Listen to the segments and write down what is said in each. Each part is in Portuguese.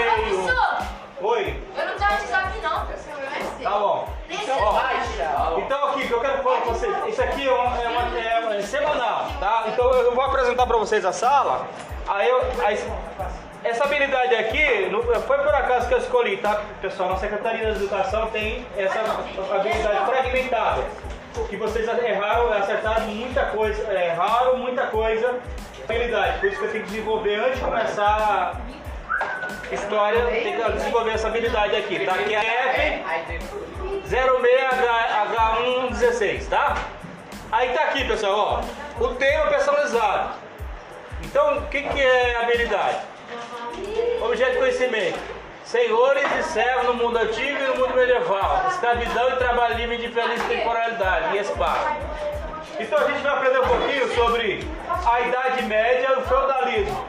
e-mail. Oi, Eu não tenho WhatsApp não. tá bom. Ó, então aqui, o que eu quero falar com vocês, isso aqui é, uma, é, uma- é uma- é semanal, tá? Então eu vou apresentar pra vocês a sala, aí eu... aí- essa habilidade aqui, foi por acaso que eu escolhi, tá? Pessoal, na Secretaria da Educação tem essa habilidade fragmentada. Que vocês erraram, acertaram muita coisa, erraram muita coisa, habilidade. Por isso que eu tenho que desenvolver antes de começar história, tem que desenvolver essa habilidade aqui, tá? Que é F 06H116, tá? Aí tá aqui, pessoal, ó, o tema personalizado. Então, o que, que é habilidade? Objeto de conhecimento. Senhores e servos no mundo antigo e no mundo medieval. Escravidão e trabalho livre em diferentes temporalidades e espaço. Então a gente vai aprender um pouquinho sobre a Idade Média e o feudalismo.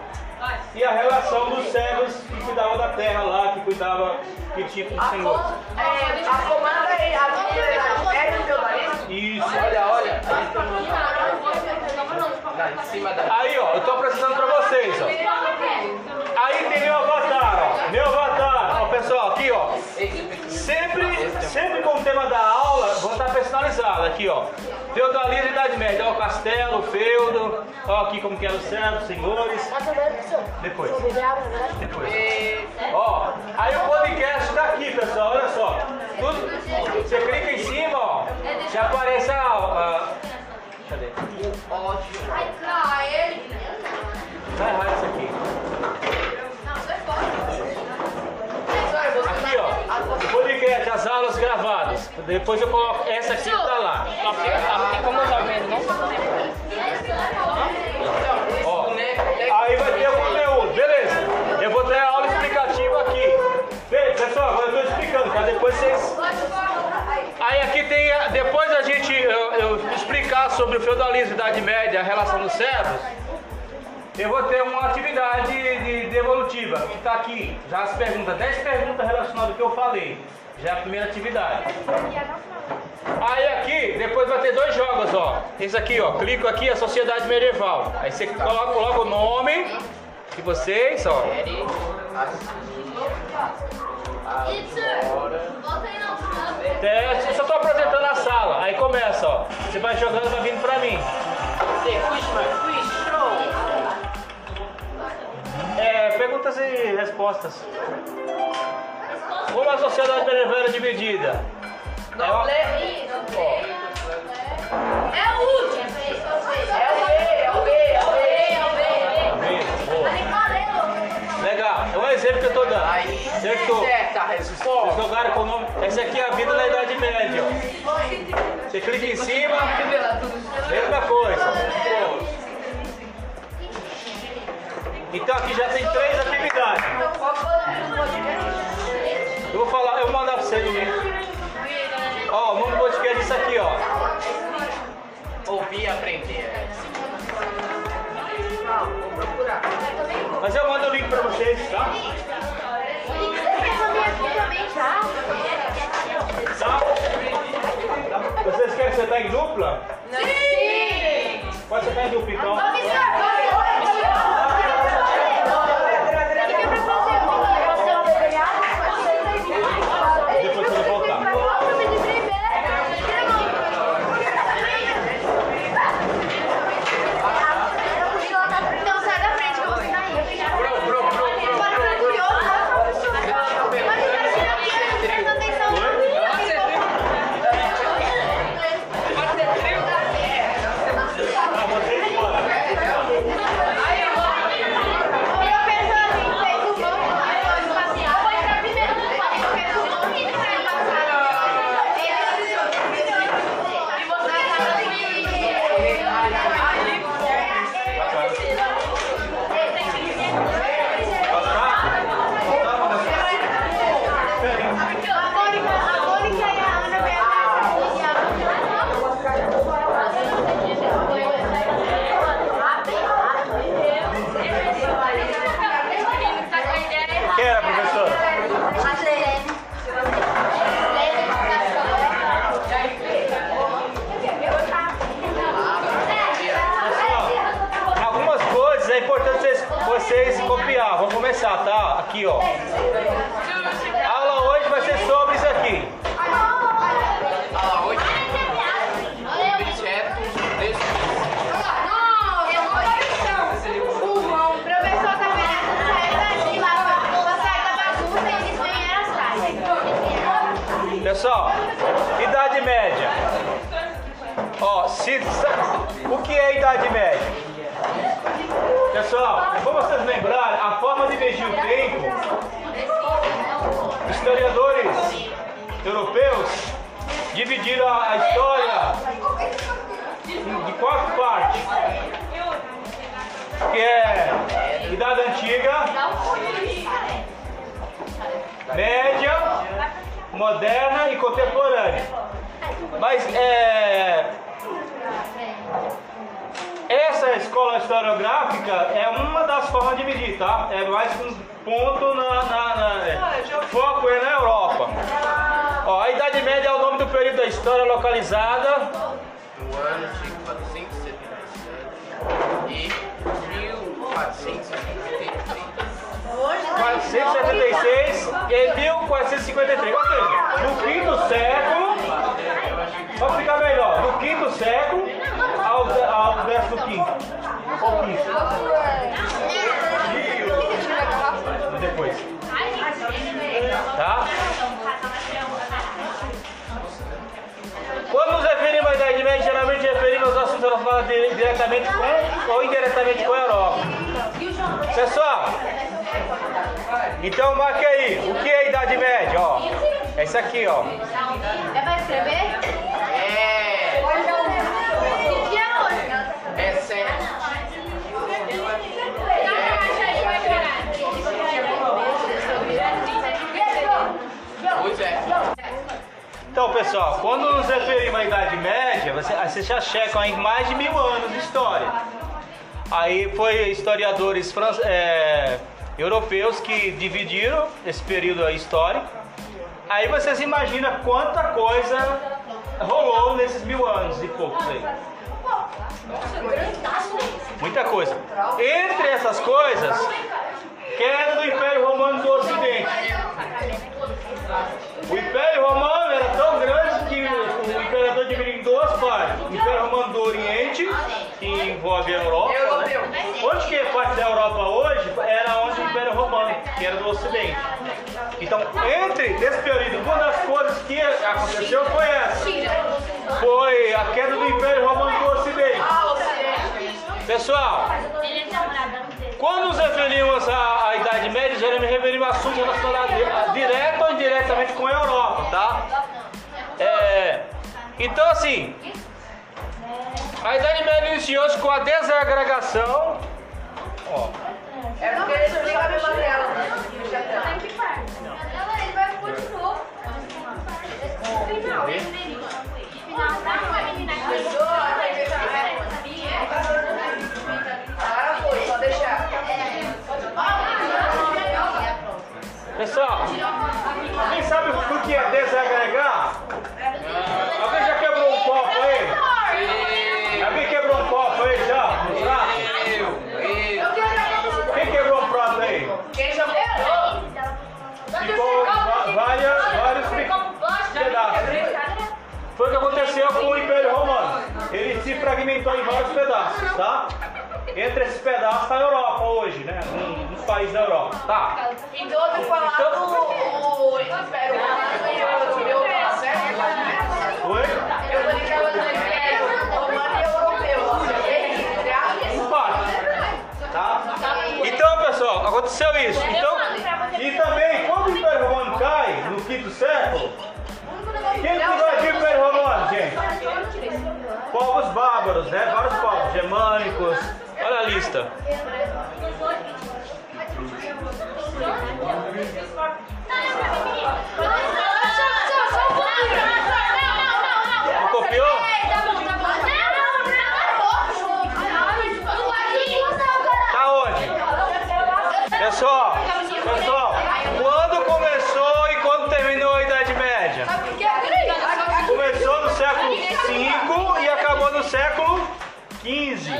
E a relação dos servos que cuidavam da terra lá, que cuidava, que tinha com os senhores. É, a comanda aí, a vida é do feudalismo? Isso. Olha, olha. Aí, ó, eu tô apresentando pra vocês, ó. Aí tem meu avatar, ó. Meu avatar. Ó, pessoal, aqui, ó. Sempre, sempre com o tema da aula, vou estar personalizado aqui, ó. Feudalismo e Idade Média, ó, castelo, feudo, ó, aqui como que eram os servos, senhores. Depois. Depois. Ó, aí o podcast tá aqui, pessoal, olha só. Tudo, você clica em cima, ó, já aparece a. a cadê? Ótimo. Ai, cara, Depois eu coloco essa aqui tá lá. Tem como usar menos, não? Ó, aí vai ter o conteúdo, beleza? Eu vou ter a aula explicativa aqui. Pessoal, agora eu tô explicando, tá? Depois vocês. Aí aqui tem. a- Depois a gente eu, eu explicar sobre o feudalismo, Idade Média, a relação dos servos. Eu vou ter uma atividade de, de evolutiva, que tá aqui. Já as perguntas, 10 perguntas relacionadas ao que eu falei. Já é a primeira atividade. Aí aqui, depois vai ter dois jogos, ó. Esse aqui, ó. Clico aqui, a Sociedade Medieval. Aí você coloca, coloca o nome de vocês, ó. Teste. Eu só tô apresentando a sala. Aí começa, ó. Você vai jogando, vai vindo pra mim. É, perguntas e respostas. Como a sociedade era dividida? É uma- É o último. É o B, é o B, é o B. Boa. Legal, é um exemplo que eu tô dando. Aí, Acertou. certa a Vocês jogaram com o nome. Essa aqui é a vida na Idade Média, ó. Você clica em cima, mesma coisa. Então aqui já tem E aprender. ó. A aula hoje vai ser sobre isso aqui. A aula hoje? Pessoal, idade média. Ó, se, o que é idade média? Pessoal, para vocês lembrarem, a forma de medir o tempo, historiadores europeus dividiram a história em quatro partes. Que é Idade Antiga, Média, Moderna e Contemporânea. Mas é, essa escola historiográfica é uma das formas de medir, tá? É mais um ponto na. na- na- é. Foco é na Europa. Ó, a Idade Média é o nome do período da história localizada No ano de 477 e 1453. 476 e 1453. Ou seja, no quinto século, vamos ficar melhor, do quinto século ao, décimo quinto. Ou quinto. Depois. Tá? Quando nos referimos à Idade Média, geralmente referimos aos assuntos relacionados dire- diretamente com ou indiretamente com a Europa. Pessoal, então marque aí, o que é a Idade Média? Ó, é isso aqui, ó. É pra escrever? Então, pessoal, quando nos referimos à Idade Média, vocês já checam aí mais de mil anos de história. Aí foi historiadores é, europeus que dividiram esse período histórico. Aí vocês imaginam quanta coisa rolou nesses mil anos e poucos aí. Muita coisa. Entre essas coisas, queda do Império Romano do Ocidente. Oriente, que envolve a Europa. Né? Onde que é parte da Europa hoje era onde o Império Romano, que era do Ocidente. Então, entre nesse período, uma das coisas que aconteceu foi essa. Foi a queda do Império Romano do Ocidente. Pessoal, quando nos referimos à, à Idade Média, geralmente referimos a assuntos relacionados di- direto ou indiretamente com a Europa, tá? É, então, assim, a Idade Média iniciou-se com a desagregação. Países da Europa. Tá. E do outro falado, o Império Romano e o Europeu, tá certo? Oi? Eu falei que era o Império Romano e Europeu, tá. Um parte. Tá? Então, pessoal, aconteceu isso. Então, e também, quando o Império Romano cai, no quinto século, quem que invadiu o Império Romano, gente? Povos bárbaros, né? Vários povos, germânicos. Olha a lista. Pessoal, pessoal, quando começou e quando terminou a Idade Média? Começou no século V e acabou no século XV.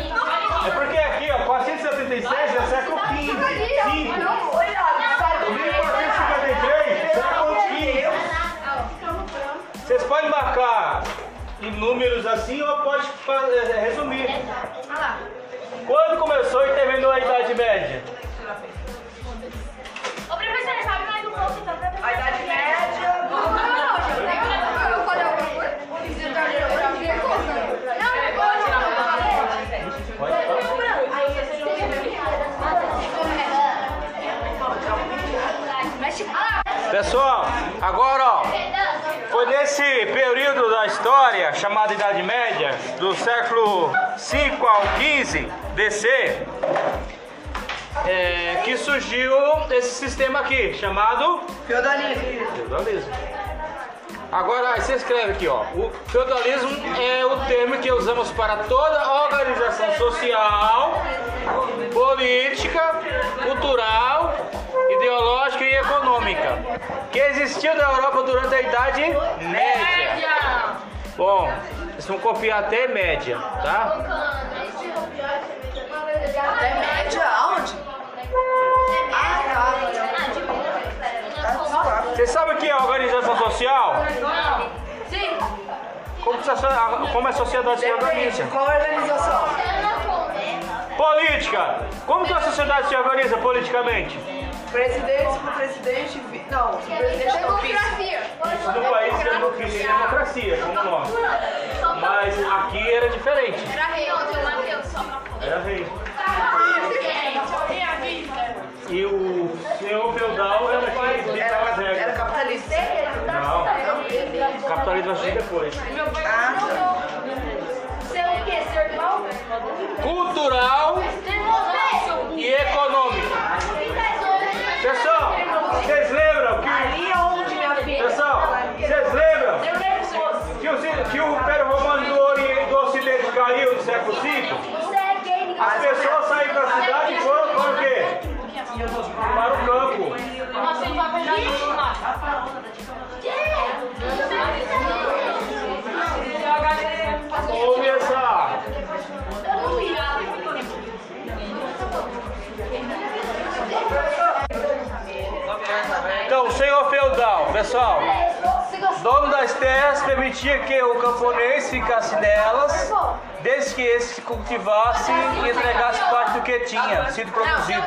É porque aqui, ó, 476 é século XV. números assim ou pode resumir. Quando começou e terminou a Idade Média? Ô professor, sabe mais um pouco então. A Idade Média. Pessoal, agora ó, chamada Idade Média, do século 5 ao 15 DC, é, que surgiu esse sistema aqui, chamado Feudalismo. feudalismo. Agora, aí você escreve aqui, ó. O feudalismo é o termo que usamos para toda organização social, política, cultural, ideológica e econômica que existiu na Europa durante a Idade Média. Bom, vocês vão copiar até média, tá? É média aonde? Ah, tá. Tá. Você sabe o que é organização social? Sim. Como, como a sociedade se organiza? Qual organização? Política. Como que a sociedade se organiza politicamente? Presidente, subpresidente, vi... não, subpresidente não, vice. Democracia. No país não queria democracia, como nós. Mas aqui era diferente. Era que o, Império Romano do, Ori- do Ocidente caiu no século V? As pessoas saíram da cidade e foram para o quê? Para o campo. Então, senhor feudal, pessoal, dono das terras permitia que o camponês ficasse nelas, desde que esse cultivasse e entregasse parte do que tinha sido produzido.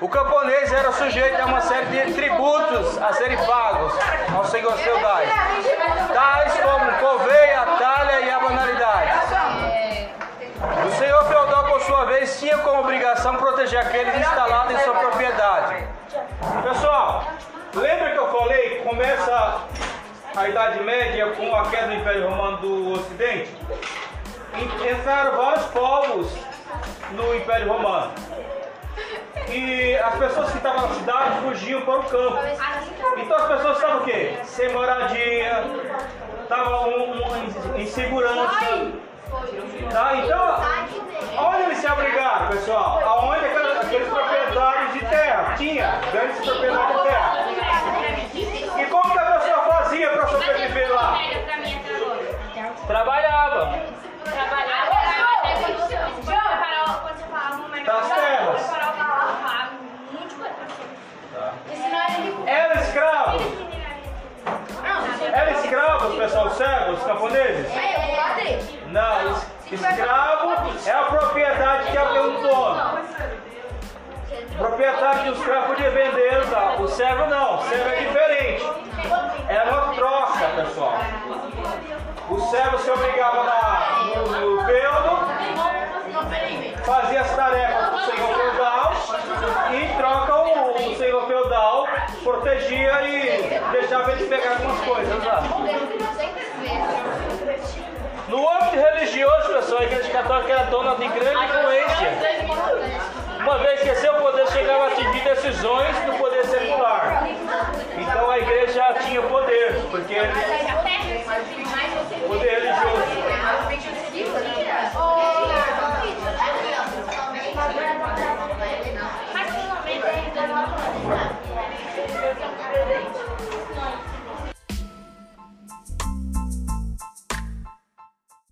O camponês era sujeito a uma série de tributos a serem pagos aos senhores feudais, tais como coveia, talha e a banalidade. O senhor feudal, por sua vez, tinha como obrigação proteger aqueles instalados em sua propriedade. A Idade Média com a queda do Império Romano do Ocidente? Entraram vários povos no Império Romano. E as pessoas que estavam na cidade fugiam para o campo. Então as pessoas estavam o quê? Sem moradia, estavam um, em, segurança. Tá? Então, aonde eles se abrigaram, pessoal? Aonde aqueles, proprietários de terra tinha grandes propriedades servos, camponeses? Não, es- escravo é a propriedade que é pelo dono. Proprietário de um escravo podia vender, não. o servo não, o servo é diferente. Era uma troca, pessoal. O servo se obrigava na, no, feudo, fazia as tarefas do senhor feudal e em troca o, o senhor feudal protegia e deixava eles pegar algumas coisas lá. No âmbito religioso, pessoal, a Igreja Católica era dona de grande influência. Uma vez que seu poder chegava a atingir decisões do poder secular. Então a igreja tinha poder, porque eles